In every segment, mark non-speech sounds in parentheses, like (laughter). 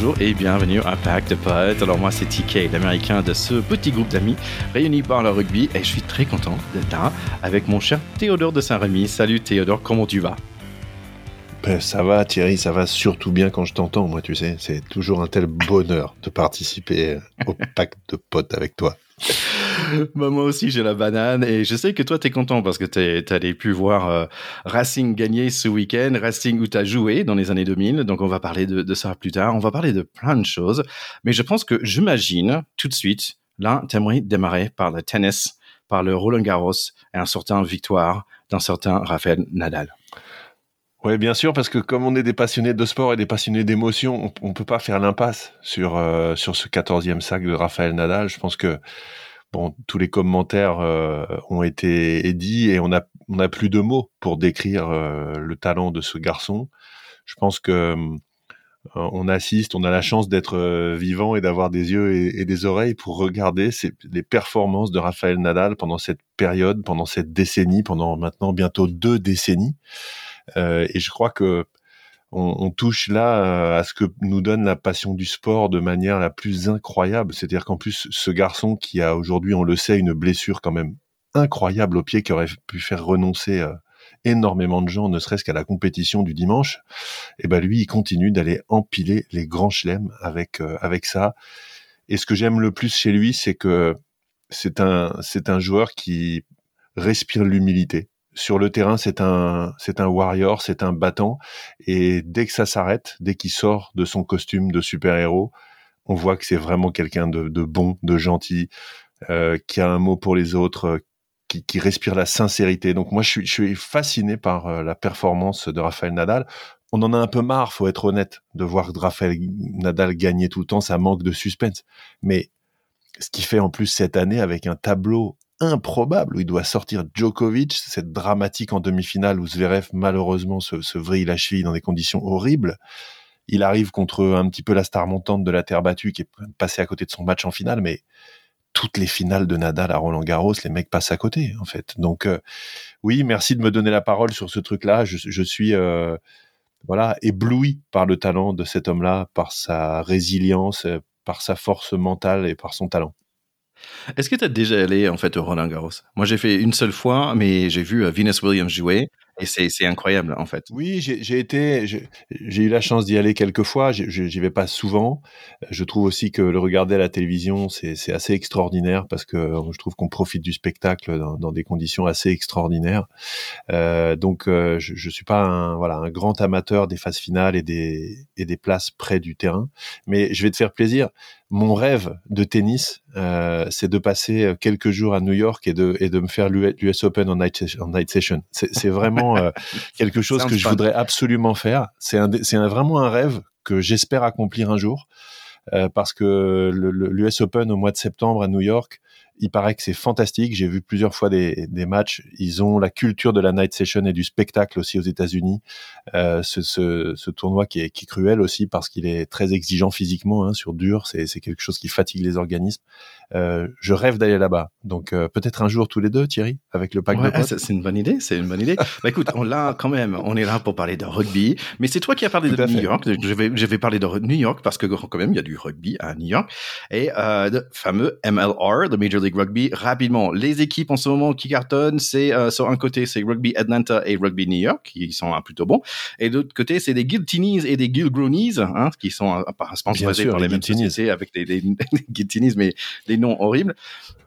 bonjour et bienvenue à Pack de Potes. Alors moi c'est TK, l'américain de ce petit groupe d'amis réunis par le rugby et je suis très content d'être là avec mon cher Théodore de Saint-Rémy. Salut Théodore, comment tu vas? Ben, ça va Thierry, ça va surtout bien quand je t'entends, moi tu sais, c'est toujours un tel bonheur de participer au pack de potes avec toi. (laughs) bah, moi aussi, j'ai la banane. Et je sais que toi, tu es content parce que tu allé pu voir euh, Racing gagner ce week-end. Racing où tu as joué dans les années 2000. Donc, on va parler de, ça plus tard. On va parler de plein de choses. Mais je pense que j'imagine tout de suite, là, tu aimerais démarrer par le tennis, par le Roland Garros et un certain victoire d'un certain Rafael Nadal. Oui, bien sûr, parce que comme on est des passionnés de sport et des passionnés d'émotion, on, ne peut pas faire l'impasse sur euh, sur ce quatorzième sac de Rafael Nadal. Je pense que bon, tous les commentaires euh, ont été dits et on a on a plus de mots pour décrire euh, le talent de ce garçon. Je pense que on assiste, on a la chance d'être vivant et d'avoir des yeux et, des oreilles pour regarder les performances de Rafael Nadal pendant cette période, pendant cette décennie, pendant maintenant bientôt deux décennies. Euh, et je crois que on, touche là euh, à ce que nous donne la passion du sport de manière la plus incroyable. C'est-à-dire qu'en plus, ce garçon qui a aujourd'hui, on le sait, une blessure quand même incroyable au pied qui aurait pu faire renoncer euh, énormément de gens, ne serait-ce qu'à la compétition du dimanche, et eh ben lui, il continue d'aller empiler les grands chelems avec avec ça. Et ce que j'aime le plus chez lui, c'est que c'est un c'est un joueur qui respire l'humilité sur le terrain, c'est un, c'est un warrior, c'est un battant. Et dès que ça s'arrête, dès qu'il sort de son costume de super-héros, on voit que c'est vraiment quelqu'un de, bon, de gentil, euh, qui a un mot pour les autres, euh, qui, respire la sincérité. Donc moi, je suis, je suis fasciné par euh, la performance de Rafael Nadal. On en a un peu marre, faut être honnête, de voir Rafael Nadal gagner tout le temps. Ça manque de suspense. Mais ce qu'il fait en plus cette année avec un tableau improbable où il doit sortir Djokovic, cette dramatique en demi-finale où Zverev malheureusement se, se vrille la cheville dans des conditions horribles. Il arrive contre un petit peu la star montante de la terre battue qui est passé à côté de son match en finale, mais toutes les finales de Nadal à Roland Garros, les mecs passent à côté en fait. Donc euh, oui, merci de me donner la parole sur ce truc-là. Je, suis euh, voilà ébloui par le talent de cet homme-là, par sa résilience, par sa force mentale et par son talent. Est-ce que tu as déjà allé en fait au Roland Garros? Moi, j'ai fait une seule fois, mais j'ai vu euh, Venus Williams jouer et c'est incroyable, en fait. Oui, j'ai été, j'ai eu la chance d'y aller quelques fois. J'y vais pas souvent. Je trouve aussi que le regarder à la télévision, c'est assez extraordinaire parce que je trouve qu'on profite du spectacle dans, des conditions assez extraordinaires. Euh, donc, euh, je, je suis pas un, voilà, un grand amateur des phases finales et des, et des places près du terrain. Mais je vais te faire plaisir. Mon rêve de tennis, euh, c'est de passer quelques jours à New York et de, et de me faire l'US Open en night, en night session. C'est vraiment euh, (laughs) quelque chose que je voudrais absolument faire. C'est un, c'est vraiment un rêve que j'espère accomplir un jour. Euh, parce que l'US Open au mois de septembre à New York, il paraît que c'est fantastique. J'ai vu plusieurs fois des, des, matchs. Ils ont la culture de la night session et du spectacle aussi aux États-Unis. Euh, ce, ce, ce, tournoi qui est, qui est, cruel aussi parce qu'il est très exigeant physiquement hein, sur dur. C'est quelque chose qui fatigue les organismes. Euh, je rêve d'aller là-bas. Donc euh, peut-être un jour tous les deux, Thierry, avec le pack de potes. C'est une bonne idée. C'est une bonne idée. bah écoute, on l'a quand même. On est là pour parler de rugby, mais c'est toi qui as parlé de New York. Je vais, je vais parler de New York parce que quand même il y a du rugby à New York et euh, le fameux MLR, le Major League Rugby. Rapidement, les équipes en ce moment qui cartonnent, c'est euh, sur un côté c'est Rugby Atlanta et Rugby New York qui sont plutôt bons, et de l'autre côté c'est des Giltinis et des Gilgronies, hein, qui sont sponsorisés par les, mêmes sociétés avec des, des, (laughs) des mais des noms horribles.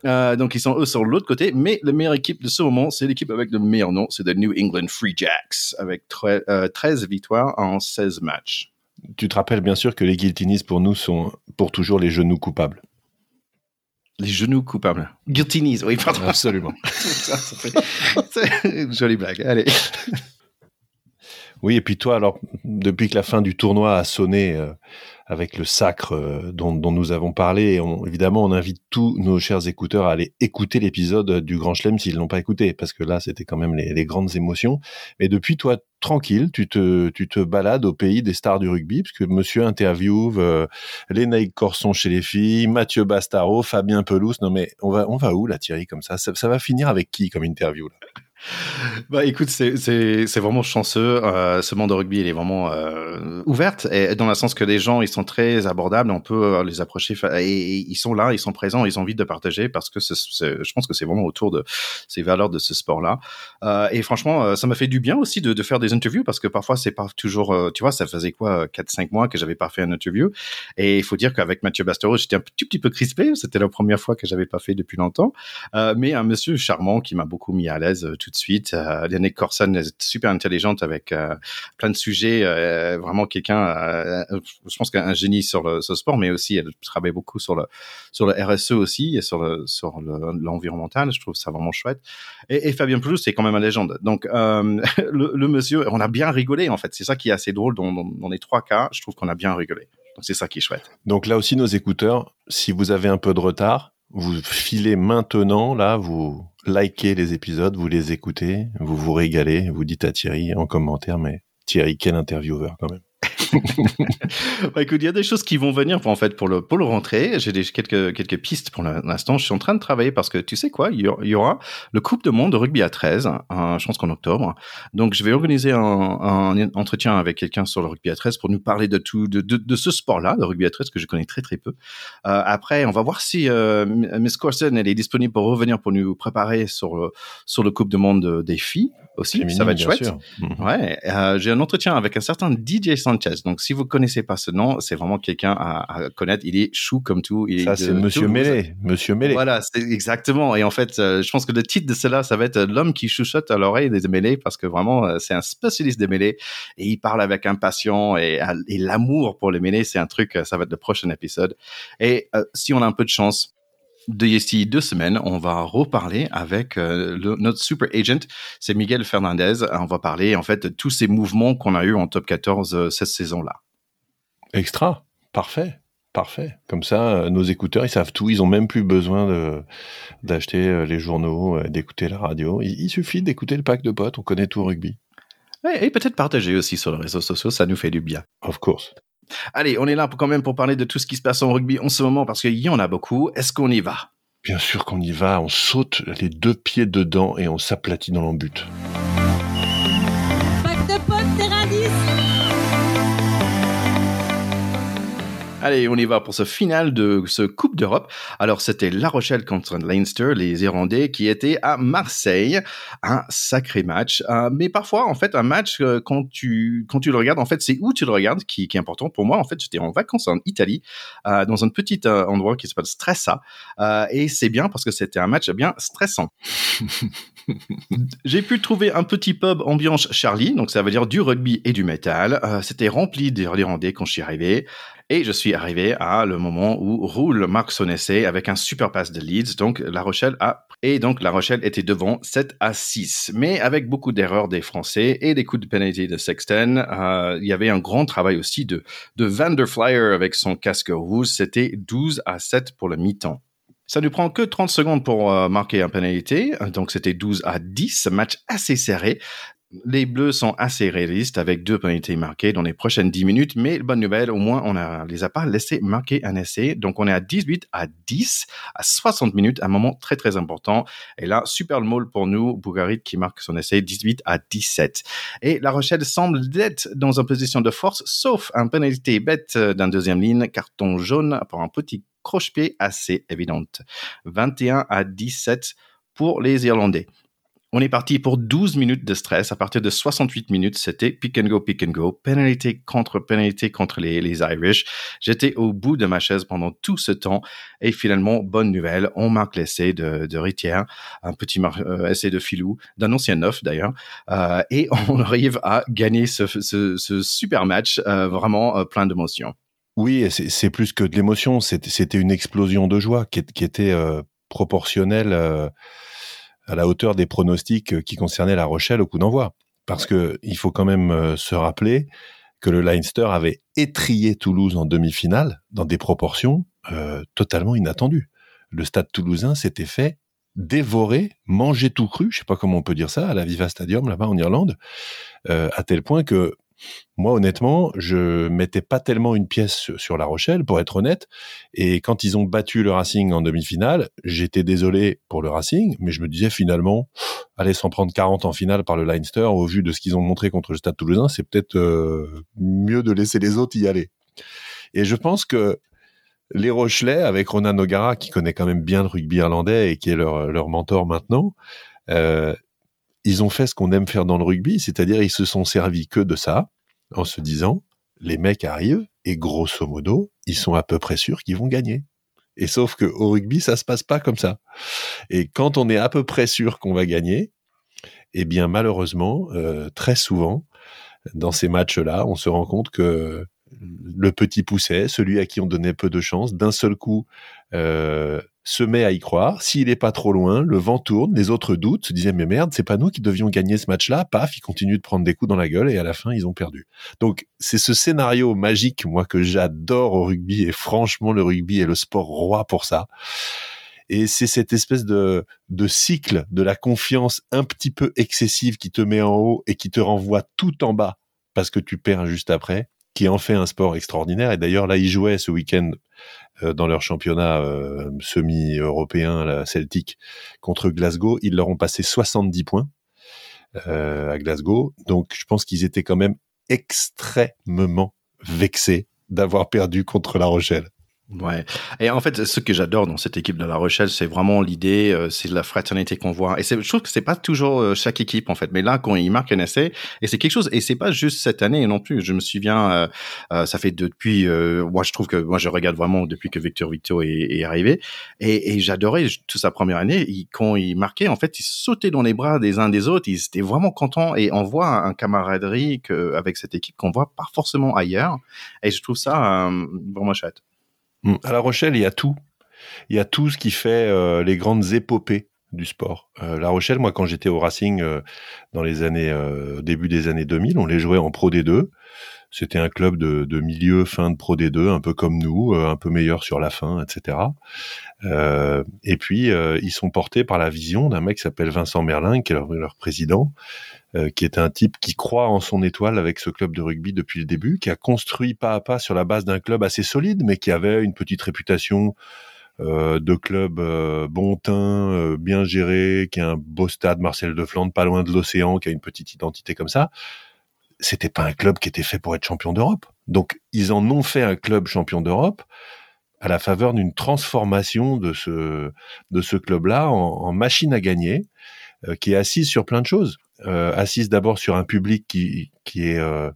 Euh, donc ils sont eux sur l'autre côté, mais la meilleure équipe de ce moment, c'est l'équipe avec le meilleur nom, c'est le New England Free Jacks, avec 13 euh, victoires en 16 matchs. Tu te rappelles bien sûr que les Guiltinis pour nous sont pour toujours les genoux coupables. Les genoux coupables. Guiltinis, oui, pardon. Absolument. (laughs) Jolie blague, allez. Oui, et puis toi, alors, depuis que la fin du tournoi a sonné euh, avec le sacre euh, dont, nous avons parlé, on, évidemment, on invite tous nos chers écouteurs à aller écouter l'épisode du Grand Chelem s'ils l'ont pas écouté, parce que là, c'était quand même les, grandes émotions. Mais depuis, toi, tranquille, tu te, balades au pays des stars du rugby, puisque monsieur interviewe euh, Corson chez les filles, Mathieu Bastaro, Fabien Pelouse. Non, mais on va, où, là, Thierry, comme ça, ça, va finir avec qui comme interview, Bah écoute, c'est vraiment chanceux. Euh, ce monde de rugby, il est vraiment euh, ouverte, et dans le sens que les gens, ils sont très abordables, on peut euh, les approcher, et, ils sont là, ils sont présents, ils ont envie de partager, parce que je pense que c'est vraiment autour de ces valeurs de ce sport-là. Euh, et franchement, ça m'a fait du bien aussi de, faire des interviews, parce que parfois, c'est pas toujours, tu vois, ça faisait quoi, 4-5 mois que j'avais pas fait un interview, et il faut dire qu'avec Mathieu Bastereau, j'étais un tout petit peu crispé, c'était la première fois que j'avais pas fait depuis longtemps, mais un monsieur charmant qui m'a beaucoup mis à l'aise tout de suite. Euh, Yannick Corson est super intelligente avec euh, plein de sujets. Euh, vraiment quelqu'un, euh, je pense qu'un génie sur le, sport, mais aussi elle travaille beaucoup sur le sur le RSE aussi et sur sur l'environnemental. je trouve ça vraiment chouette. Et, Fabien Plus, c'est quand même une légende. Donc (laughs) le, monsieur, on a bien rigolé en fait. C'est ça qui est assez drôle dans, dans les trois cas. Je trouve qu'on a bien rigolé. Donc c'est ça qui est chouette. Donc là aussi, nos écouteurs, si vous avez un peu de retard, vous filez maintenant, là, vous likez les épisodes, vous les écoutez, vous vous régalez, vous dites à Thierry en commentaire, mais Thierry, quel intervieweur quand même. Bah, écoute, il y a des choses qui vont venir pour, en fait, pour le, pour le rentrer. J'ai quelques, quelques pistes pour l'instant. Je suis en train de travailler parce que tu sais quoi, il y aura le Coupe de Monde de rugby à 13, hein, je pense qu'en octobre. Donc, je vais organiser un, un entretien avec quelqu'un sur le rugby à 13 pour nous parler de tout, de, de, de ce sport-là, le rugby à 13, que je connais très, très peu. Euh, après, on va voir si euh, Miss Corson, elle est disponible pour revenir pour nous préparer sur, le, sur le Coupe de Monde des filles aussi. Féminine, ça va être chouette. Mhm. Ouais. Euh, J'ai un entretien avec un certain DJ Sanchez. Donc, si vous connaissez pas ce nom, c'est vraiment quelqu'un à, à, connaître. Il est chou comme tout. Il ça, c'est Monsieur Mélé. Monsieur Mélé. Voilà, c'est exactement. Et en fait, euh, je pense que le titre de cela, ça va être l'homme qui chuchote à l'oreille des mêlées parce que vraiment, euh, c'est un spécialiste des mêlées et il parle avec impatience et, et l'amour pour les mêlées, c'est un truc, ça va être le prochain épisode. Et euh, si on a un peu de chance, d'ici deux semaines, on va reparler avec euh, le, notre super agent, c'est Miguel Fernandez. On va parler en fait de tous ces mouvements qu'on a eu en top 14 euh, cette saison-là. Extra, parfait. Parfait. Comme ça, euh, nos écouteurs, ils savent tout. Ils ont même plus besoin de d'acheter les journaux, d'écouter la radio. Il, il suffit d'écouter le pack de potes. On connaît tout au rugby. Et, et peut-être partager aussi sur les réseaux sociaux, ça nous fait du bien. Of course. Allez, on est là quand même pour parler de tout ce qui se passe en rugby en ce moment parce qu'il y en a beaucoup. Est-ce qu'on y va? Bien sûr qu'on y va. On saute les deux pieds dedans et on s'aplatit dans l'embut. Pack Allez, on y va pour ce final de ce Coupe d'Europe. Alors, c'était La Rochelle contre Leinster, les Irlandais, qui étaient à Marseille. Un sacré match. Euh, mais parfois, en fait, un match, euh, quand tu, quand tu le regardes, en fait, c'est où tu le regardes qui, qui est important. Pour moi, en fait, j'étais en vacances en Italie, euh, dans un petit endroit qui s'appelle Stressa. Et c'est bien parce que c'était un match bien stressant. (laughs) J'ai pu trouver un petit pub ambiance Charlie, donc ça veut dire du rugby et du métal. C'était rempli d'Irlandais quand je suis arrivé. Et je suis arrivé à le moment où roule marque son essai avec un super pass de Leeds. Donc La Rochelle a et donc La Rochelle était devant 7 à 6. Mais avec beaucoup d'erreurs des Français et des coups de pénalité de Sexton, euh, il y avait un grand travail aussi de de Vanderflyer avec son casque rouge. C'était 12 à 7 pour le mi-temps. Ça ne prend que 30 secondes pour euh, marquer un pénalité, donc c'était 12 à 10, match assez serré. Les Bleus sont assez réalistes avec deux pénalités marquées dans les prochaines 10 minutes, mais bonne nouvelle, au moins on ne les a pas laissé marquer un essai. Donc on est à 18 à 10 à 60 minutes, un moment très très important. Et là, super le mot pour nous, Bougarit qui marque son essai 18 à 17. Et La Rochelle semble être dans une position de force, sauf un pénalité bête d'un deuxième ligne, carton jaune pour un petit croche-pied assez évidente. 21 à 17 pour les Irlandais. On est parti pour 12 minutes de stress. À partir de 68 minutes, c'était pick and go, pick and go, pénalité contre pénalité contre les, les Irish. J'étais au bout de ma chaise pendant tout ce temps. Et finalement, bonne nouvelle, on marque l'essai de, de Ritière, un petit euh, essai de filou, d'un ancien neuf d'ailleurs. Euh, et on (laughs) arrive à gagner ce, ce, ce super match, euh, vraiment euh, plein d'émotions. Oui, c'est plus que de l'émotion. C'était une explosion de joie qui, qui était euh, proportionnelle à la hauteur des pronostics qui concernaient La Rochelle au coup d'envoi. Parce que il faut quand même euh, se rappeler que le Leinster avait étrié Toulouse en demi-finale dans des proportions euh, totalement inattendues. Le stade toulousain s'était fait dévorer, manger tout cru, je sais pas comment on peut dire ça, à la Viva Stadium là-bas en Irlande, euh, à tel point que moi honnêtement, je mettais pas tellement une pièce sur La Rochelle, pour être honnête. Et quand ils ont battu le Racing en demi-finale, j'étais désolé pour le Racing, mais je me disais finalement, aller s'en prendre 40 en finale par le Leinster, au vu de ce qu'ils ont montré contre le Stade Toulousain, c'est peut-être euh, mieux de laisser les autres y aller. Et je pense que les Rochelais, avec Ronan Nogara, qui connaît quand même bien le rugby irlandais et qui est leur, leur mentor maintenant, euh, ils ont fait ce qu'on aime faire dans le rugby, c'est-à-dire ils se sont servis que de ça, en se disant, les mecs arrivent et grosso modo, ils sont à peu près sûrs qu'ils vont gagner. Et sauf que au rugby, ça se passe pas comme ça. Et quand on est à peu près sûr qu'on va gagner, eh bien malheureusement, euh, très souvent, dans ces matchs-là, on se rend compte que le petit pousset, celui à qui on donnait peu de chance, d'un seul coup euh, se met à y croire. S'il est pas trop loin, le vent tourne, les autres doutent, se disaient mais merde, c'est pas nous qui devions gagner ce match-là. Paf, ils continuent de prendre des coups dans la gueule et à la fin ils ont perdu. Donc c'est ce scénario magique moi que j'adore au rugby et franchement le rugby est le sport roi pour ça. Et c'est cette espèce de, de cycle de la confiance un petit peu excessive qui te met en haut et qui te renvoie tout en bas parce que tu perds juste après qui en fait un sport extraordinaire. Et d'ailleurs, là, ils jouaient ce week-end euh, dans leur championnat euh, semi-européen, la Celtic, contre Glasgow. Ils leur ont passé 70 points euh, à Glasgow. Donc, je pense qu'ils étaient quand même extrêmement vexés d'avoir perdu contre La Rochelle. Ouais. Et en fait, ce que j'adore dans cette équipe de La Rochelle, c'est vraiment l'idée, euh, c'est la fraternité qu'on voit. Et je trouve que c'est pas toujours euh, chaque équipe en fait, mais là quand ils marquent un essai, et c'est quelque chose. Et c'est pas juste cette année non plus. Je me souviens, euh, ça fait depuis. moi, je trouve que moi je regarde vraiment depuis que Victor Victor est, arrivé, et, et j'adorais toute sa première année. quand il marquait, en fait, il sautait dans les bras des uns des autres. Ils étaient vraiment contents, et on voit un camaraderie que, avec cette équipe qu'on voit pas forcément ailleurs. Et je trouve ça vraiment chouette. Mm. À La Rochelle, il y a tout. Il y a tout ce qui fait euh, les grandes épopées du sport. Euh, la Rochelle, moi, quand j'étais au Racing euh, dans les années début des années 2000, on les jouait en Pro D2. C'était un club de, de, milieu fin de Pro D2, un peu comme nous, un peu meilleur sur la fin, etc. et puis ils sont portés par la vision d'un mec qui s'appelle Vincent Merlin, qui est leur président, euh, qui est un type qui croit en son étoile avec ce club de rugby depuis le début, qui a construit pas à pas sur la base d'un club assez solide, mais qui avait une petite réputation euh, de club euh, bon teint, bien géré, qui a un beau stade, Marcel de Flandre, pas loin de l'océan, qui a une petite identité comme ça. C'était pas un club qui était fait pour être champion d'Europe. Donc ils en ont fait un club champion d'Europe à la faveur d'une transformation de ce de ce club-là en, machine à gagner, qui est assise sur plein de choses euh, assise d'abord sur un public qui, qui est euh,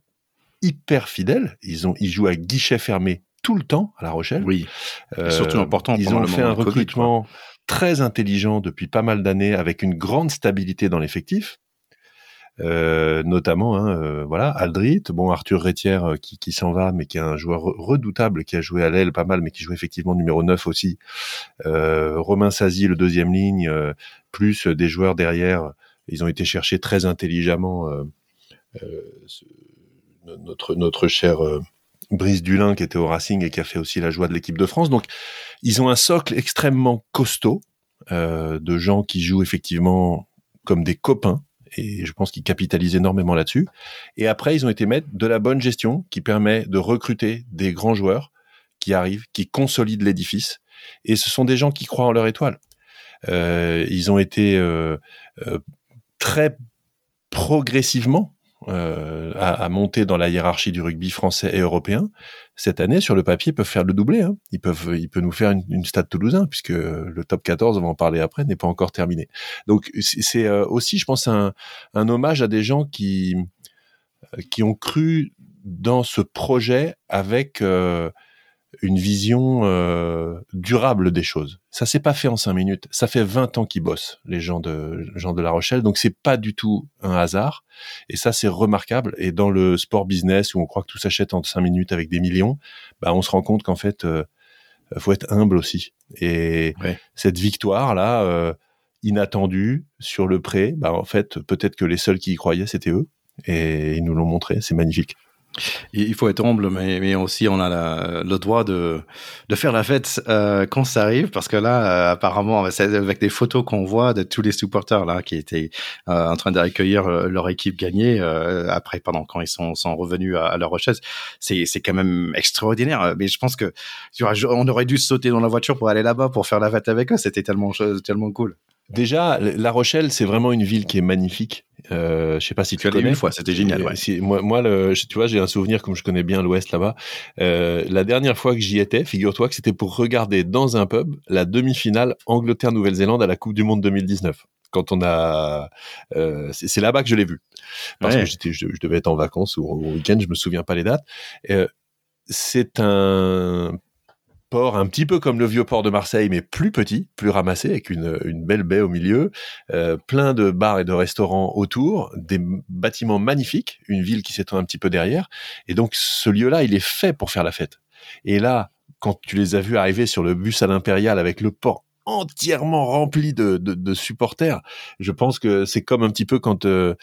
hyper fidèle. Ils, ont, ils jouent à guichet fermé tout le temps à La Rochelle. Oui, euh, surtout important. Ils ont fait un recrutement très intelligent depuis pas mal d'années avec une grande stabilité dans l'effectif. Euh, notamment hein, euh, voilà Aldrit, bon Arthur Rétière euh, qui, qui s'en va mais qui est un joueur redoutable qui a joué à l'aile pas mal mais qui joue effectivement numéro 9 aussi. Romain Sazi le deuxième ligne plus des joueurs derrière ils ont été chercher très intelligemment euh, euh, notre, notre cher euh, Brice Dulin qui était au Racing et qui a fait aussi la joie de l'équipe de France. Donc, ils ont un socle extrêmement costaud de gens qui jouent effectivement comme des copains. Et je pense qu'ils capitalisent énormément là-dessus. Et après, ils ont été mettre de la bonne gestion qui permet de recruter des grands joueurs qui arrivent, qui consolident l'édifice. Et ce sont des gens qui croient en leur étoile. Euh, ils ont été euh, très progressivement euh, à, monter dans la hiérarchie du rugby français et européen. Cette année, sur le papier, peuvent faire le doublé. Hein. Ils peuvent, ils peuvent nous faire une, stade toulousain, puisque le top 14, on va en parler après, n'est pas encore terminé. Donc c'est euh, aussi, je pense, un, un, hommage à des gens qui qui ont cru dans ce projet avec euh, une vision euh, durable des choses. Ça s'est pas fait en cinq minutes. Ça fait 20 ans qu'ils bossent, les gens de gens de La Rochelle. Donc c'est pas du tout un hasard. Et ça c'est remarquable. Et dans le sport business où on croit que tout s'achète en cinq minutes avec des millions, bah on se rend compte qu'en fait euh, faut être humble aussi. Et cette victoire là euh, inattendue sur le prêt, bah en fait peut-être que les seuls qui y croyaient c'était eux. Et ils nous l'ont montré. C'est magnifique. Il faut être humble, mais, mais aussi on a le droit de, de faire la fête euh, quand ça arrive, parce que là, euh, apparemment, avec des photos qu'on voit de tous les supporters là qui étaient euh, en train d'accueillir leur équipe gagnée après, pendant quand ils sont, sont revenus à, leur recherche, c'est quand même extraordinaire. Mais je pense que tu vois, on aurait dû sauter dans la voiture pour aller là-bas pour faire la fête avec eux. C'était tellement tellement cool. Déjà, La Rochelle, c'est vraiment une ville qui est magnifique. Euh, je sais pas si tu, connais. une fois, c'était génial. Ouais. moi, moi le, tu vois, j'ai un souvenir comme je connais bien l'Ouest là-bas. Euh, la dernière fois que j'y étais, figure-toi que c'était pour regarder dans un pub la demi-finale Angleterre-Nouvelle-Zélande à la Coupe du Monde 2019 quand on a, euh, c'est là-bas que je l'ai vu, parce que j'étais, je, devais être en vacances ou au week-end, je me souviens pas les dates. Euh, c'est un un petit peu comme le vieux port de Marseille, mais plus petit, plus ramassé, avec une, une belle baie au milieu, euh, plein de bars et de restaurants autour, des bâtiments magnifiques, une ville qui s'étend un petit peu derrière. Et donc ce lieu-là, il est fait pour faire la fête. Et là, quand tu les as vus arriver sur le bus à l'Impérial avec le port entièrement rempli de, de, de, supporters. Je pense que c'est comme un petit peu quand euh,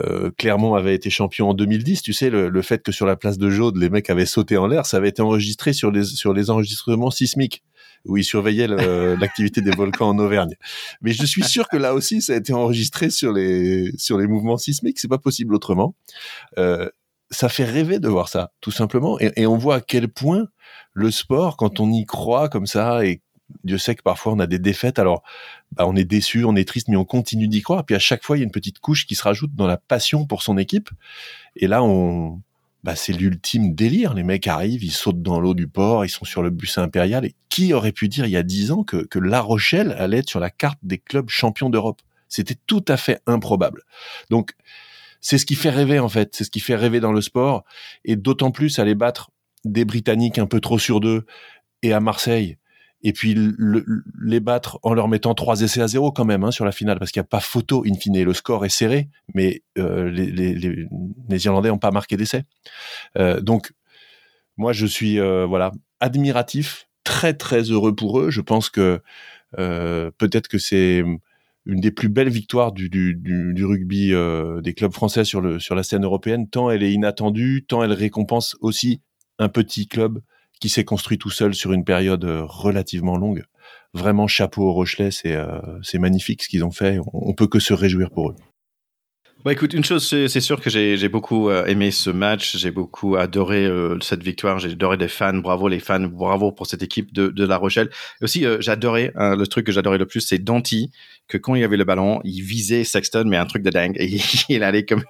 euh, Clermont avait été champion en 2010. Tu sais, le, le, fait que sur la place de Jaude, les mecs avaient sauté en l'air, ça avait été enregistré sur les, sur les enregistrements sismiques où ils surveillaient (laughs) l'activité des volcans en Auvergne. Mais je suis sûr que là aussi, ça a été enregistré sur les, sur les mouvements sismiques. C'est pas possible autrement. Euh, ça fait rêver de voir ça, tout simplement. Et, et, on voit à quel point le sport, quand on y croit comme ça et Dieu sait que parfois on a des défaites, alors bah, on est déçu, on est triste, mais on continue d'y croire. Puis à chaque fois, il y a une petite couche qui se rajoute dans la passion pour son équipe. Et là, on, bah, c'est l'ultime délire. Les mecs arrivent, ils sautent dans l'eau du port, ils sont sur le bus impérial. Et qui aurait pu dire il y a dix ans que, que La Rochelle allait être sur la carte des clubs champions d'Europe? C'était tout à fait improbable. Donc, c'est ce qui fait rêver en fait. C'est ce qui fait rêver dans le sport. Et d'autant plus aller battre des Britanniques un peu trop sur deux et à Marseille et puis les battre en leur mettant trois essais à zéro quand même hein, sur la finale, parce qu'il n'y a pas photo in fine. Le score est serré, mais euh, les, Irlandais n'ont pas marqué d'essai. Euh, donc, moi, je suis euh, voilà admiratif, très très heureux pour eux. Je pense que euh, peut-être que c'est une des plus belles victoires du, rugby des clubs français sur la scène européenne, tant elle est inattendue, tant elle récompense aussi un petit club qui s'est construit tout seul sur une période euh, relativement longue. Vraiment chapeau au Rochelet, c'est euh, magnifique ce qu'ils ont fait. On, on peut que se réjouir pour eux. Bah écoute, une chose, c'est sûr que j'ai beaucoup euh, aimé ce match, j'ai beaucoup adoré euh, cette victoire, j'ai adoré les fans, bravo les fans, bravo pour cette équipe de, de La Rochelle. Et aussi, j'adorais, hein, le truc que j'adorais le plus, c'est Danti, que quand il y avait le ballon, il visait Sexton, mais un truc de dingue, et (laughs) il allait comme,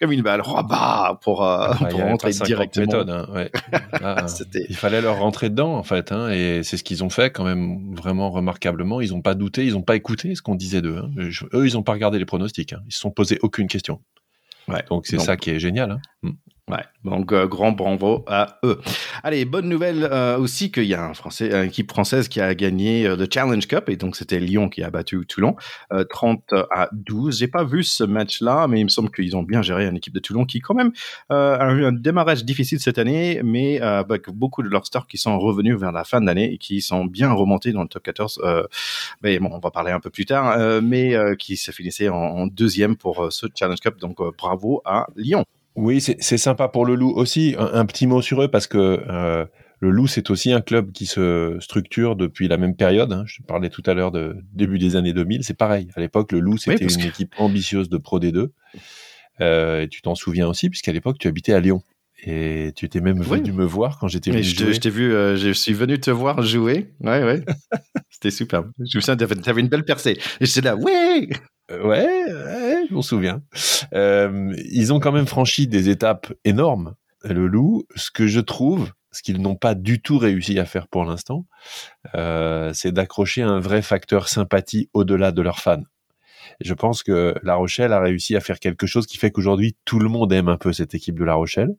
comme une balle, bah, pour, ah, pour rentrer directement. Méthode, hein, ouais. (laughs) Ah, il fallait leur rentrer dedans, en fait, hein, et c'est ce qu'ils ont fait quand même vraiment remarquablement. Ils n'ont pas douté, ils n'ont pas écouté ce qu'on disait d'eux. Hein. Eux, ils n'ont pas regardé les pronostics, hein. ils se sont posés aucune question. Ouais. Donc c'est ça qui est génial. Ouais, donc euh, grand bravo à eux. Allez, bonne nouvelle euh, aussi qu'il y a un Français, une équipe française qui a gagné euh, le Challenge Cup et donc c'était Lyon qui a battu Toulon 30 à 12. J'ai pas vu ce match-là, mais il me semble qu'ils ont bien géré une équipe de Toulon qui quand même a eu un démarrage difficile cette année, mais avec beaucoup de leurs stars qui sont revenus vers la fin de l'année et qui sont bien remontés dans le top 14. mais bon, on va parler un peu plus tard, mais qui se finissait en, en, deuxième pour ce Challenge Cup. Donc bravo à Lyon. Oui, c'est sympa pour le Loup aussi. Un, petit mot sur eux parce que euh, le Loup, c'est aussi un club qui se structure depuis la même période. Hein. Je parlais tout à l'heure de début des années 2000. C'est pareil. À l'époque, le Loup, c'était une équipe ambitieuse de Pro D2. Euh, et tu t'en souviens aussi, puisqu'à l'époque, tu habitais à Lyon. Et tu étais même venu me voir quand j'étais venu je Je t'ai vu, euh, je suis venu te voir jouer. Ouais, ouais. (laughs) C'était superbe. Je me souviens, t'avais une belle percée. Et j'étais là, ouais euh, ouais, je m'en souviens. Euh, ils ont quand même franchi des étapes énormes, le loup. Ce que je trouve, ce qu'ils n'ont pas du tout réussi à faire pour l'instant, euh, c'est d'accrocher un vrai facteur sympathie au-delà de leurs fans. je pense que La Rochelle a réussi à faire quelque chose qui fait qu'aujourd'hui tout le monde aime un peu cette équipe de La Rochelle.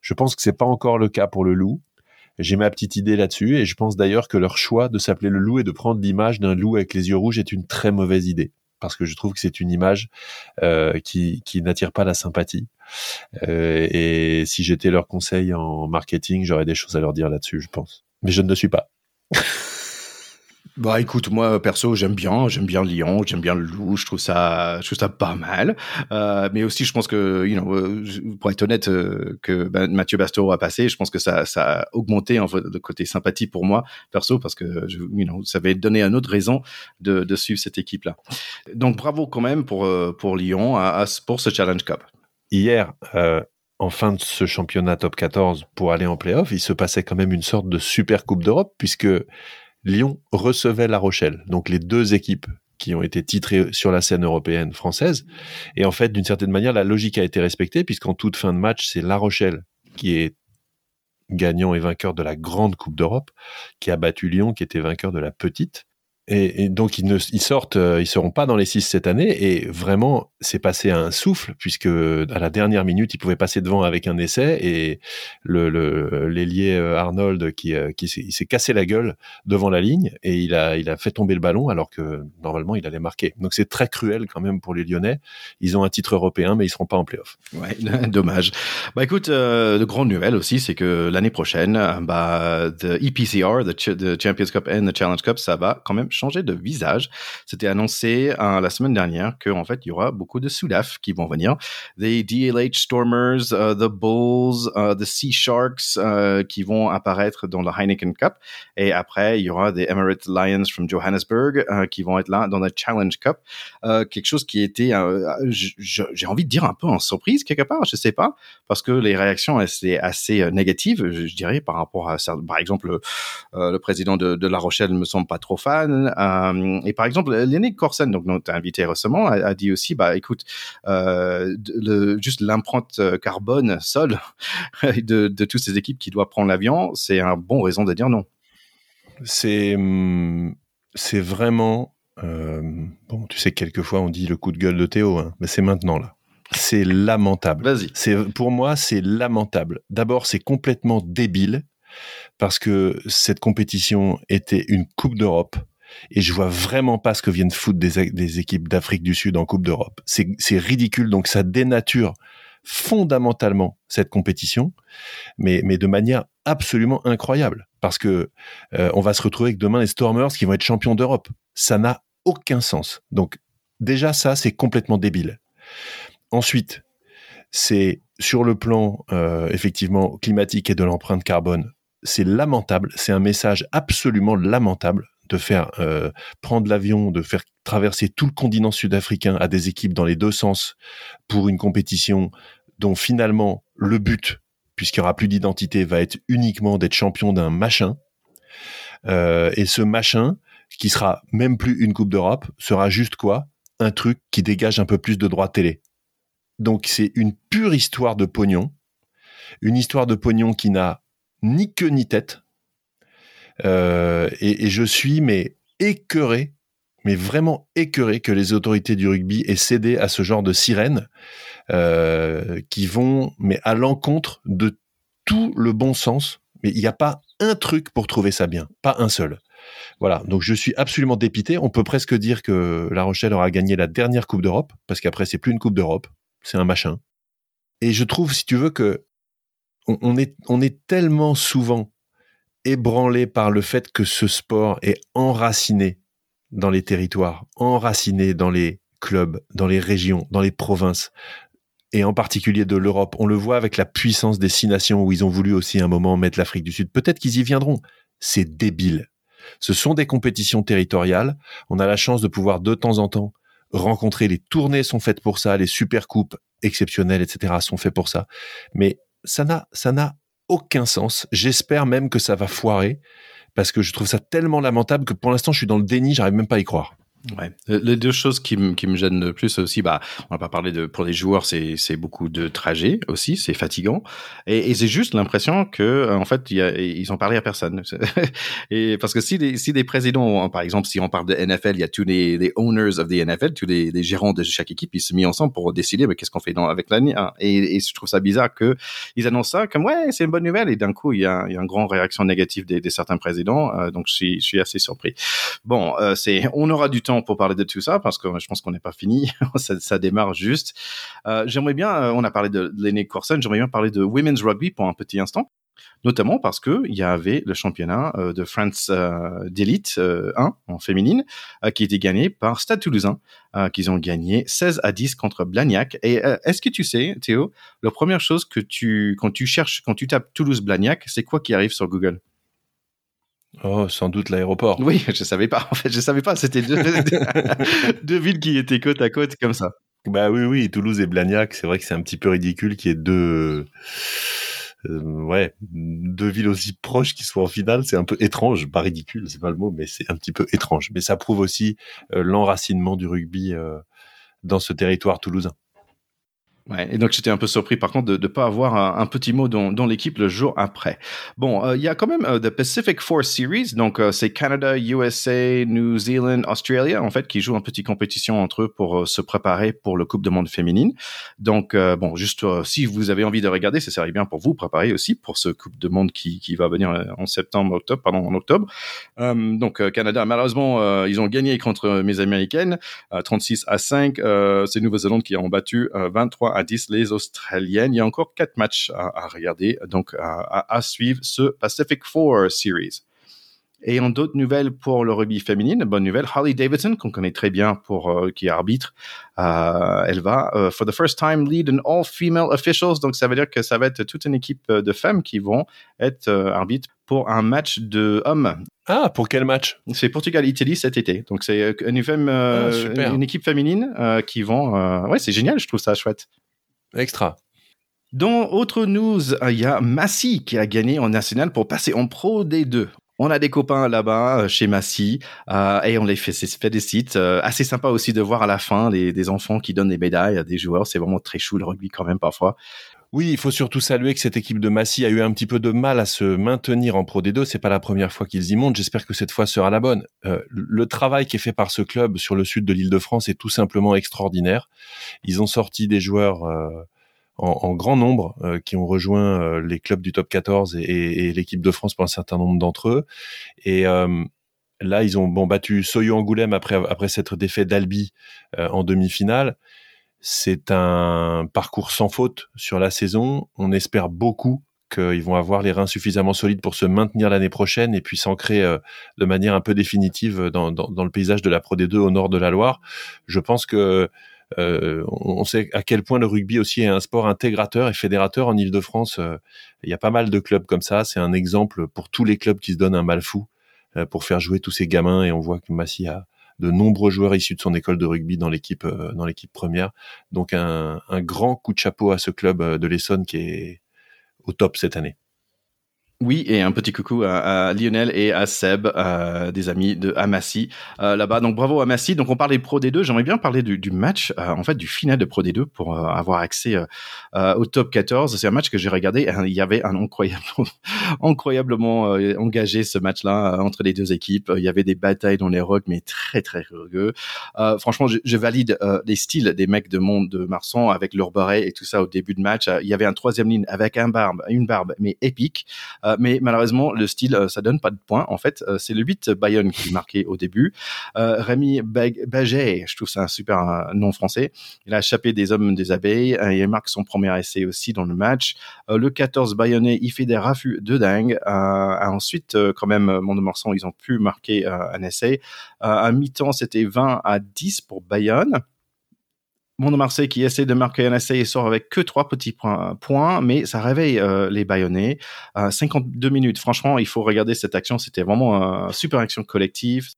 Je pense que c'est pas encore le cas pour le Loup. J'ai ma petite idée là-dessus et je pense d'ailleurs que leur choix de s'appeler le Loup et de prendre l'image d'un loup avec les yeux rouges est une très mauvaise idée parce que je trouve que c'est une image euh, qui, qui n'attire pas la sympathie. Euh, et si j'étais leur conseil en marketing, j'aurais des choses à leur dire là-dessus, je pense. Mais je ne le suis pas. (laughs) Bah écoute, moi perso, j'aime bien, j'aime bien Lyon, j'aime bien le Loup, je trouve ça, je trouve ça pas mal. Euh, mais aussi, je pense que, you know, euh, pour être honnête, euh, que ben, Mathieu Bastereau a passé, je pense que ça, ça a augmenté en fait, le côté sympathie pour moi perso parce que, je, you know, ça avait donné une autre raison de, de suivre cette équipe-là. Donc bravo quand même pour euh, pour Lyon à, à, pour ce Challenge Cup. Hier. Euh en fin de ce championnat top 14 pour aller en playoff, il se passait quand même une sorte de super Coupe d'Europe puisque Lyon recevait La Rochelle. Donc les deux équipes qui ont été titrées sur la scène européenne française. Et en fait, d'une certaine manière, la logique a été respectée puisqu'en toute fin de match, c'est La Rochelle qui est gagnant et vainqueur de la grande Coupe d'Europe, qui a battu Lyon, qui était vainqueur de la petite. Et, donc ils ne ils sortent, euh, ils seront pas dans les six cette année. Et vraiment, c'est passé à un souffle puisque à la dernière minute, ils pouvaient passer devant avec un essai et le l'ailier euh, Arnold qui, euh, qui s'est cassé la gueule devant la ligne et il a il a fait tomber le ballon alors que normalement il allait marquer. Donc c'est très cruel quand même pour les Lyonnais. Ils ont un titre européen mais ils seront pas en playoff. Ouais, (laughs) dommage. Bah écoute, euh, de grandes nouvelles aussi, c'est que l'année prochaine, bah the EPCR, the, the Champions Cup and the Challenge Cup, ça va quand même changer de visage. C'était annoncé euh, la semaine dernière qu'en fait, il y aura beaucoup de Soudaf qui vont venir. The DLH Stormers, uh, the Bulls, uh, the Sea Sharks uh, qui vont apparaître dans le Heineken Cup. Et après, il y aura des Emirates Lions from Johannesburg euh, qui vont être là dans le Challenge Cup. Euh, quelque chose qui était, j'ai envie de dire un peu en surprise quelque part, je sais pas, parce que les réactions étaient assez négatives, je, dirais, par rapport à. Par exemple, le président de, de La Rochelle ne me semble pas trop fan. Euh, et par exemple, Lenny Corsen, donc notre invité récemment, a, a, dit aussi, bah écoute, euh, le, juste l'empreinte euh, carbone sol (laughs) de, de toutes ces équipes qui doivent prendre l'avion, c'est un bon raison de dire non. C'est hum, c'est vraiment euh, bon, tu sais, quelquefois on dit le coup de gueule de Théo, hein, mais c'est maintenant là. C'est lamentable. Vas-y. C'est pour moi, c'est lamentable. D'abord, c'est complètement débile parce que cette compétition était une Coupe d'Europe et je vois vraiment pas ce que viennent foutre des, équipes d'Afrique du Sud en Coupe d'Europe. C'est ridicule, donc ça dénature fondamentalement cette compétition, mais, mais de manière absolument incroyable, parce que euh, on va se retrouver avec demain les Stormers qui vont être champions d'Europe. Ça n'a aucun sens. Donc déjà ça, c'est complètement débile. Ensuite, c'est sur le plan euh, effectivement climatique et de l'empreinte carbone, c'est lamentable. C'est un message absolument lamentable de faire euh, prendre l'avion, de faire traverser tout le continent sud-africain à des équipes dans les deux sens pour une compétition dont finalement le but, puisqu'il n'y aura plus d'identité, va être uniquement d'être champion d'un machin. Euh, et ce machin, qui sera même plus une Coupe d'Europe, sera juste quoi? Un truc qui dégage un peu plus de droits télé. Donc c'est une pure histoire de pognon, une histoire de pognon qui n'a ni queue ni tête, euh, et, je suis mais écœuré, mais vraiment écœuré que les autorités du rugby aient cédé à ce genre de sirènes euh, qui vont mais à l'encontre de tout le bon sens. Mais il n'y a pas un truc pour trouver ça bien, pas un seul. Voilà, donc je suis absolument dépité. On peut presque dire que La Rochelle aura gagné la dernière Coupe d'Europe, parce qu'après c'est plus une Coupe d'Europe, c'est un machin. Et je trouve, si tu veux, que on est, on est tellement souvent ébranlé par le fait que ce sport est enraciné dans les territoires, enraciné dans les clubs, dans les régions, dans les provinces, et en particulier de l'Europe. On le voit avec la puissance des six nations où ils ont voulu aussi un moment mettre l'Afrique du Sud. Peut-être qu'ils y viendront. C'est débile. Ce sont des compétitions territoriales. On a la chance de pouvoir de temps en temps rencontrer. Les tournées sont faites pour ça. Les super coupes exceptionnelles, etc. sont faites pour ça. Mais ça n'a, ça n'a aucun sens. J'espère même que ça va foirer parce que je trouve ça tellement lamentable que pour l'instant je suis dans le déni, j'arrive même pas à y croire. Ouais. Les deux choses qui, me qui me gênent le plus aussi, bah, on va pas parler de pour les joueurs, c'est c'est beaucoup de trajets aussi, c'est fatigant, et, et c'est juste l'impression que en fait, y a, ils ont parlé à personne. (laughs) et parce que si des si des présidents, par exemple, si on parle de NFL, il y a tous les, les owners of the NFL, tous les, les gérants de chaque équipe, ils se mis ensemble pour décider, mais qu'est-ce qu'on fait dans, avec l'année. Et, et je trouve ça bizarre que ils annoncent ça comme ouais, c'est une bonne nouvelle, et d'un coup, il y a, y a une grande réaction négative des, des certains présidents. Euh, donc je suis je suis assez surpris. Bon, euh, c'est on aura du temps pour parler de tout ça parce que je pense qu'on n'est pas fini. (laughs) ça, démarre juste. Euh, j'aimerais bien, euh, on a parlé de Lenny Corson, j'aimerais bien parler de women's rugby pour un petit instant. notamment parce que il y avait le championnat euh, de France d'élite 1 euh, en féminine qui était gagné par Stade Toulousain, qu'ils ont gagné 16 à 10 contre Blagnac. Et est-ce que tu sais, Théo, la première chose que tu quand tu cherches, quand tu tapes Toulouse Blagnac, c'est quoi qui arrive sur Google? Oh, sans doute l'aéroport. Oui, (laughs) je savais pas. En fait, je savais pas. C'était deux, (laughs) deux villes qui étaient côte à côte comme ça. Bah oui, oui, Toulouse et Blagnac, c'est vrai que c'est un petit peu ridicule qu'il y ait deux, euh, ouais, deux villes aussi proches qui soient en finale, c'est un peu étrange, pas ridicule, c'est pas le mot, mais c'est un petit peu étrange. Mais ça prouve aussi euh, l'enracinement du rugby euh, dans ce territoire toulousain. Ouais, et donc j'étais un peu surpris par contre de ne pas avoir un, petit mot dans, dans l'équipe le jour après. Bon, euh, il y a quand même euh, the Pacific Four Series, donc euh, c'est Canada, USA, New Zealand, Australia en fait qui jouent une petite compétition entre eux pour se préparer pour le Coupe de Monde féminine. Donc bon, juste si vous avez envie de regarder, ça serait bien pour vous préparer aussi pour ce Coupe de Monde qui, qui va venir en septembre, octobre, pardon, en octobre. donc Canada, malheureusement, ils ont gagné contre mes américaines, 36 à 5. c'est Nouvelle-Zélande qui ont battu 23 à 10 les Australiennes. Il y a encore quatre matchs à, regarder, donc à, suivre ce Pacific Four Series. Et en d'autres nouvelles pour le rugby féminine, bonne nouvelle, Holly Davidson, qu'on connaît très bien pour euh, qui est arbitre, euh, elle va euh, for the first time lead an all female officials. Donc ça veut dire que ça va être toute une équipe de femmes qui vont être arbitres pour un match de hommes. Ah, pour quel match? C'est Portugal-Italie cet été. Donc c'est une, ah, une, équipe féminine qui vont. ouais, c'est génial, je trouve ça chouette. Extra. Dans autre news, il y a Massy qui a gagné en national pour passer en pro des deux. On a des copains là-bas euh, chez Massy euh, et on les fait, des sites. Euh, assez sympa aussi de voir à la fin des, enfants qui donnent des médailles à des joueurs. C'est vraiment très chou le rugby quand même parfois. Oui, il faut surtout saluer que cette équipe de Massy a eu un petit peu de mal à se maintenir en Pro D2. C'est pas la première fois qu'ils y montent. J'espère que cette fois sera la bonne. le travail qui est fait par ce club sur le sud de l'Île-de-France est tout simplement extraordinaire. Ils ont sorti des joueurs en, grand nombre euh, qui ont rejoint euh, les clubs du top 14 et, l'équipe de France pour un certain nombre d'entre eux. Et euh, là, ils ont bon battu Soyo Angoulême après après cette défaite d'Albi en demi-finale. C'est un parcours sans faute sur la saison. On espère beaucoup qu'ils vont avoir les reins suffisamment solides pour se maintenir l'année prochaine et puis s'ancrer de manière un peu définitive dans, le paysage de la Pro D2 au nord de la Loire. Je pense que euh, on sait à quel point le rugby aussi est un sport intégrateur et fédérateur en Ile-de-France. Euh, il y a pas mal de clubs comme ça. C'est un exemple pour tous les clubs qui se donnent un mal fou euh, pour faire jouer tous ces gamins. Et on voit que Massy a de nombreux joueurs issus de son école de rugby dans l'équipe dans l'équipe première. Donc un, un, grand coup de chapeau à ce club de l'Essonne qui est au top cette année. Oui, et un petit coucou à, Lionel et à Seb, euh, des amis de Amassi euh, là-bas. Donc bravo Amassi. Donc on parlait Pro D2. J'aimerais bien parler du, du match, euh, en fait, du final de Pro D2 pour euh, avoir accès euh, au top 14. C'est un match que j'ai regardé. Il y avait un incroyable, (laughs) incroyablement engagé ce match-là entre les deux équipes. Il y avait des batailles dans les rocs, mais très très rugueux. franchement, je, je valide les styles des mecs de monde de Marsan avec leur barret et tout ça au début de match. il y avait un troisième ligne avec un barbe, une barbe, mais épique. Euh, mais malheureusement, le style, euh, ça donne pas de points. En fait, euh, c'est le 8 Bayonne qui est marqué au début. Rémi Baget, je trouve ça un super nom français. Il a échappé des hommes des abeilles et il marque son premier essai aussi dans le match. le 14 Bayonnais, il fait des raffus de dingue. ensuite, quand même, mon Morson, ils ont pu marquer un essai. à mi-temps, c'était 20 à 10 pour Bayonne. Mont Marseille qui essaie de marquer un essai et sort avec que trois petits points, mais ça réveille euh, les Bayonnais. 52 minutes, franchement, il faut regarder cette action. C'était vraiment une super action collective.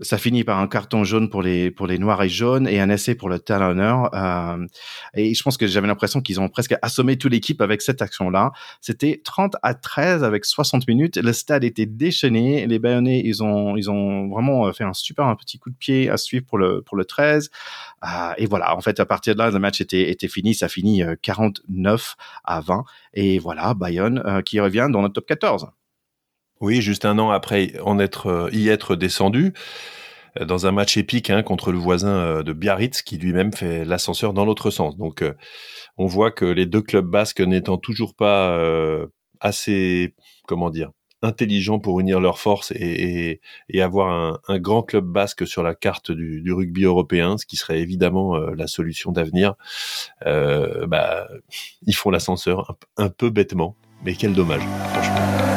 Ça finit par un carton jaune pour les pour les noirs et jaunes et un essai pour le talonneur. Euh, et je pense que j'avais l'impression qu'ils ont presque assommé toute l'équipe avec cette action-là. C'était 30 à 13 avec 60 minutes. Le stade était déchaîné. Les Bayonnais, ils ont ils ont vraiment euh, fait un super un petit coup de pied à suivre pour le pour le 13. Euh, et voilà, en fait, à partir de là, le match était était fini. Ça finit 49 à 20. Et voilà, Bayonne qui revient dans le top 14. Oui, juste un an après en être, euh, y être descendu, euh, dans un match épique hein, contre le voisin euh, de Biarritz, qui lui-même fait l'ascenseur dans l'autre sens. Donc, on voit que les deux clubs basques n'étant toujours pas assez, comment dire, intelligents pour unir leurs forces et, avoir un, grand club basque sur la carte du, rugby européen, ce qui serait évidemment la solution d'avenir, bah, ils font l'ascenseur un peu bêtement. mais quel dommage, franchement.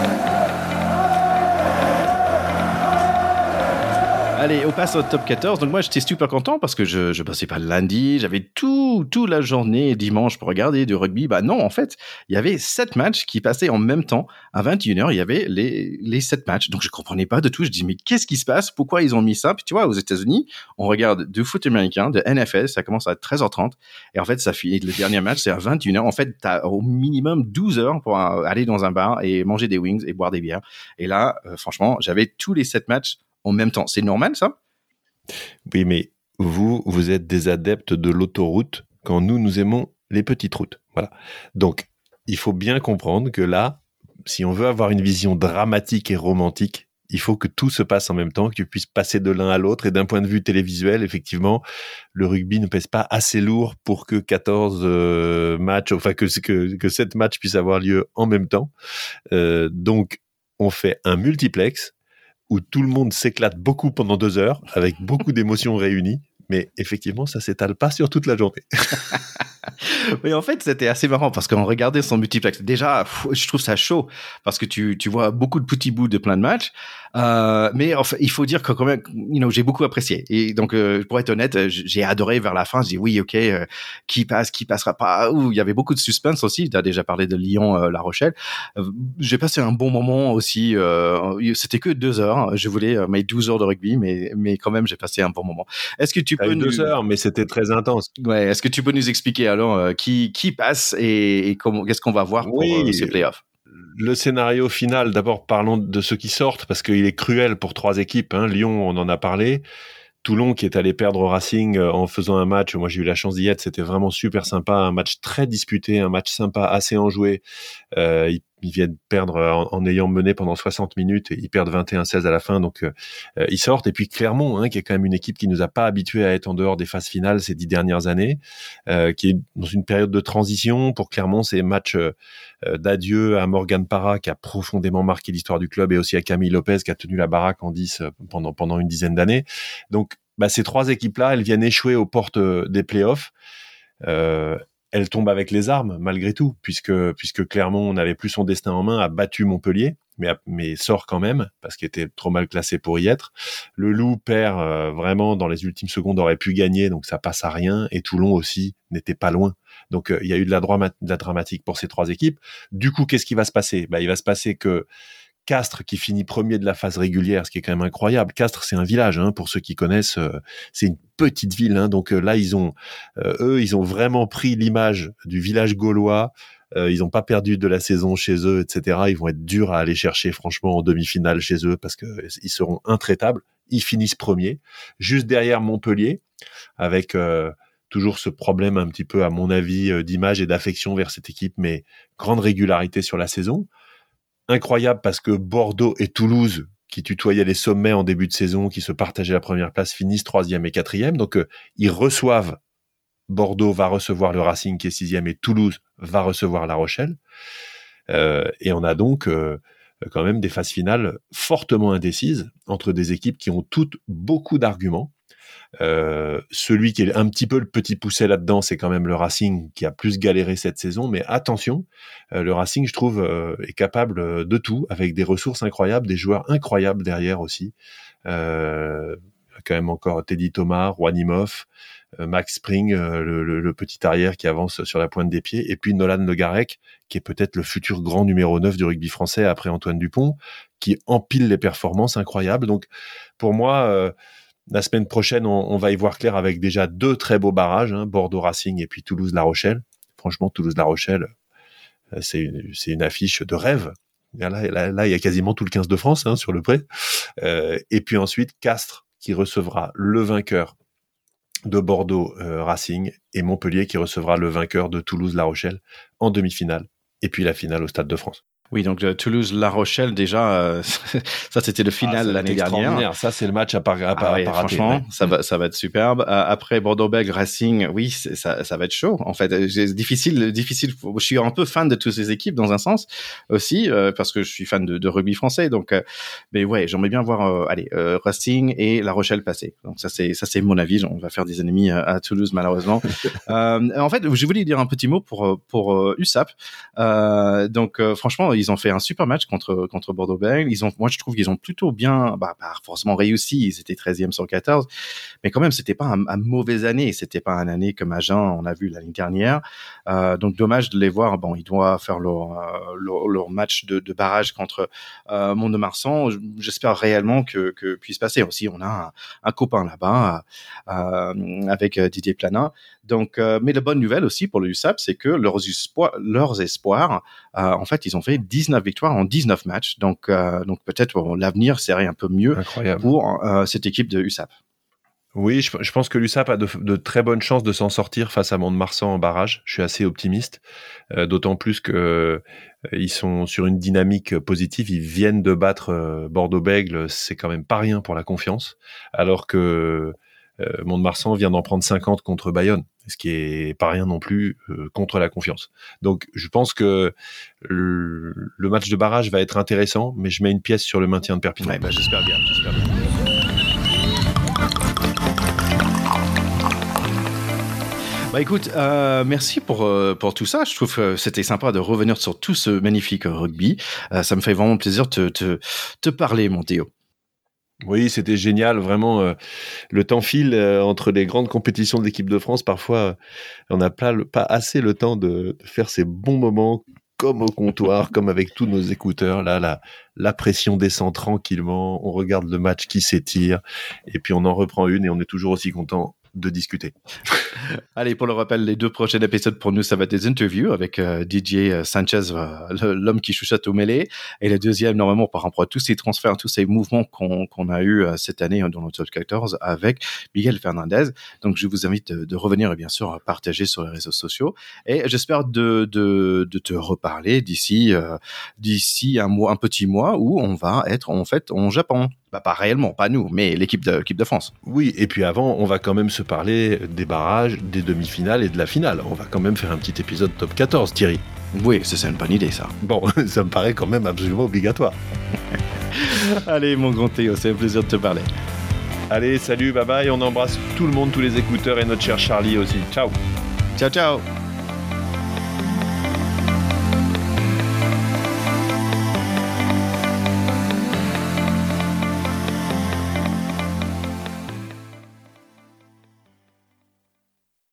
Allez, on passe au top 14. Donc moi, j'étais super content parce que je, je passais pas le lundi, j'avais tout, toute la journée dimanche pour regarder du rugby. Bah non, en fait, il y avait sept matchs qui passaient en même temps. À 21h, il y avait les, les sept matchs. Donc je comprenais pas de tout. Je dis, mais qu'est-ce qui se passe? Pourquoi ils ont mis ça? Puis tu vois, aux États-Unis, on regarde du foot américain, de NFL, ça commence à 13h30. Et en fait, ça finit, le dernier match, c'est à 21h. En fait, tu as au minimum 12 heures pour aller dans un bar et manger des wings et boire des bières. Et là, euh, franchement, j'avais tous les sept matchs en même temps. C'est normal, ça? Oui, mais vous, vous êtes des adeptes de l'autoroute quand nous, nous aimons les petites routes. Voilà. Donc, il faut bien comprendre que là, si on veut avoir une vision dramatique et romantique, il faut que tout se passe en même temps, que tu puisses passer de l'un à l'autre. Et d'un point de vue télévisuel, effectivement, le rugby ne pèse pas assez lourd pour que 14 euh, matchs, enfin que, que, que 7 matchs puissent avoir lieu en même temps. Euh, donc, on fait un multiplex où tout le monde s'éclate beaucoup pendant deux heures, avec beaucoup (laughs) d'émotions réunies. Mais effectivement, ça s'étale pas sur toute la journée. (laughs) Mais en fait, c'était assez marrant parce qu'on regardait son multiplex. Déjà, je trouve ça chaud parce que tu, tu vois beaucoup de petits bouts de plein de matchs. Euh, mais en fait, il faut dire que quand même, you know, j'ai beaucoup apprécié. Et donc, euh, pour être honnête, j'ai adoré vers la fin. Je dis oui, ok, euh, qui passe, qui passera pas. Ouh, il y avait beaucoup de suspense aussi. Tu as déjà parlé de Lyon, euh, La Rochelle. j'ai passé un bon moment aussi. C'était que deux heures. Je voulais mes 12 heures de rugby, mais mais quand même, j'ai passé un bon moment. Est-ce que tu peux nous... deux heures, mais c'était très intense. Ouais. Est-ce que tu peux nous expliquer alors qui qui passe et, et comment qu'est-ce qu'on va voir pour ces playoffs? Le scénario final, d'abord parlons de ceux qui sortent, parce qu'il est cruel pour trois équipes. Hein. Lyon, on en a parlé. Toulon qui est allé perdre au Racing euh, en faisant un match. Moi, j'ai eu la chance d'y être. C'était vraiment super sympa. Un match très disputé, un match sympa, assez enjoué. Euh, viennent perdre en, ayant mené pendant 60 minutes et ils perdent 21-16 à la fin. Donc, euh, euh, ils sortent. Et puis Clermont, hein, qui est quand même une équipe qui nous a pas habitués à être en dehors des phases finales ces dix dernières années, euh, qui est dans une période de transition. Pour Clermont, c'est match d'adieu à Morgan Parra, qui a profondément marqué l'histoire du club, et aussi à Camille Lopez, qui a tenu la baraque en 10 pendant, pendant une dizaine d'années. Donc, bah, ces trois équipes-là, elles viennent échouer aux portes des playoffs. Euh, elle tombe avec les armes malgré tout, puisque puisque Clermont n'avait plus son destin en main, a battu Montpellier, mais mais sort quand même parce qu'il était trop mal classé pour y être. Le Loup perd euh, vraiment dans les ultimes secondes, aurait pu gagner, donc ça passe à rien. Et Toulon aussi n'était pas loin. Donc euh, il y a eu de la, de la dramatique pour ces trois équipes. Du coup, qu'est-ce qui va se passer? Bah, il va se passer que Castres qui finit premier de la phase régulière, ce qui est quand même incroyable. Castres, c'est un village, hein, pour ceux qui connaissent. Euh, c'est une petite ville, hein, donc euh, là ils ont, euh, eux, ils ont vraiment pris l'image du village gaulois. ils n'ont pas perdu de la saison chez eux, etc. Ils vont être durs à aller chercher, franchement, en demi-finale chez eux parce que ils seront intraitables. Ils finissent premier, juste derrière Montpellier, avec toujours ce problème un petit peu, à mon avis, d'image et d'affection vers cette équipe, mais grande régularité sur la saison incroyable parce que Bordeaux et Toulouse, qui tutoyaient les sommets en début de saison, qui se partageaient la première place, finissent troisième et quatrième. Donc, euh, ils reçoivent. Bordeaux va recevoir le Racing qui est sixième et Toulouse va recevoir La Rochelle. Euh, et on a donc euh, quand même des phases finales fortement indécises entre des équipes qui ont toutes beaucoup d'arguments euh, celui qui est un petit peu le petit poussé là-dedans, c'est quand même le Racing qui a plus galéré cette saison. Mais attention, euh, le Racing, je trouve, euh, est capable de tout, avec des ressources incroyables, des joueurs incroyables derrière aussi. quand même encore Teddy Thomas, Juanimov, Max Spring, le, petit arrière qui avance sur la pointe des pieds, et puis Nolan Le Garec, qui est peut-être le futur grand numéro 9 du rugby français après Antoine Dupont, qui empile les performances incroyables. Donc, pour moi, la semaine prochaine, on, va y voir clair avec déjà deux très beaux barrages, hein, Bordeaux Racing et puis Toulouse-La Rochelle. Franchement, Toulouse-La Rochelle, euh, c'est une, affiche de rêve. Là, il y a quasiment tout le 15 de France hein, sur le prêt. Euh, et puis ensuite, Castres qui recevra le vainqueur de Bordeaux euh, Racing et Montpellier qui recevra le vainqueur de Toulouse-La Rochelle en demi-finale. Et puis la finale au Stade de France. Oui, donc euh, Toulouse-La Rochelle, déjà, euh, (laughs) ça c'était le final Ah, l'année dernière. Ça, c'est le match à part, à, Ah ouais, rater, franchement, ouais. ça va, ça va être superbe. Euh, après Bordeaux-Bègles, Racing, oui, ça, ça va être chaud. En fait, Euh, c'est difficile, difficile. Je suis un peu fan de toutes ces équipes dans un sens aussi, euh, parce que je suis fan de, de rugby français. Donc, euh, mais ouais, j'aimerais bien voir, euh, allez, euh, Racing et La Rochelle passer. Donc ça, c'est, ça c'est mon avis. On va faire des ennemis à, Toulouse malheureusement. (laughs) euh, en fait, je voulais dire un petit mot pour pour euh, USAP. Euh, donc euh, franchement, ils ont fait un super match contre contre Bordeaux-Bègles. Ils ont, moi je trouve qu'ils ont plutôt bien, bah, pas forcément réussi. Ils étaient 13e sur 14, mais quand même c'était pas un, un mauvaise année. C'était pas une année comme Agen on a vu l'année dernière. Euh, donc dommage de les voir. Bon, ils doivent faire leur euh, leur, match de, barrage contre euh, Mont-de-Marsan. J'espère réellement que que puisse passer. Aussi, on a un, copain là-bas euh, avec Didier Planin. Donc, euh, mais la bonne nouvelle aussi pour le USAP, c'est que leurs espoirs, leurs espoirs, euh, en fait, ils ont fait 19 victoires en 19 matchs. Donc, euh, donc peut-être bon, l'avenir serait un peu mieux Incroyable. pour cette équipe de USAP. Oui, je, je pense que l'USAP a de, de très bonnes chances de s'en sortir face à Mont-de-Marsan en barrage. Je suis assez optimiste, d'autant plus que ils sont sur une dynamique positive. Ils viennent de battre Bordeaux-Bègles, c'est quand même pas rien pour la confiance, alors que euh, Mont-de-Marsan vient d'en prendre 50 contre Bayonne, ce qui est pas rien non plus euh, contre la confiance. Donc, je pense que le, le match de barrage va être intéressant, mais je mets une pièce sur le maintien de Perpignan. Ouais, bah, j'espère bien, j'espère bien. Bah écoute, euh, merci pour euh, pour tout ça. Je trouve que c'était sympa de revenir sur tout ce magnifique rugby. Euh, ça me fait vraiment plaisir de te, te, te parler, mon Théo. Oui, c'était génial, vraiment. euh, le temps file euh, entre les grandes compétitions de l'équipe de France. Parfois, euh, on n'a pas, pas assez le temps de, de faire ces bons moments, comme au comptoir, comme avec tous nos écouteurs. Là, la, la pression descend tranquillement. On regarde le match qui s'étire, et puis on en reprend une, et on est toujours aussi content de discuter. (laughs) Allez, pour le rappel, les deux prochains épisodes pour nous, ça va être des interviews avec euh, DJ Sanchez, euh, l'homme qui chuchote au mêlé. Et le deuxième, normalement, par rapport à tous ces transferts, tous ces mouvements qu'on a eu euh, cette année euh, dans le top 14 avec Miguel Fernandez. Donc, je vous invite de, revenir et bien sûr à partager sur les réseaux sociaux. Et j'espère de, de, de te reparler d'ici euh, d'ici un un petit mois où on va être en fait en Japon. Bah, pas réellement, pas nous, mais l'équipe de, l'équipe de France. Oui, et puis avant, on va quand même se parler des barrages, des demi-finales et de la finale. On va quand même faire un petit épisode top 14, Thierry. Oui, c'est une bonne idée, ça. Bon, (laughs) ça me paraît quand même absolument obligatoire. (laughs) Allez, mon grand Théo, c'est un plaisir de te parler. Allez, salut, bye bye, on embrasse tout le monde, tous les écouteurs et notre cher Charlie aussi. Ciao Ciao, ciao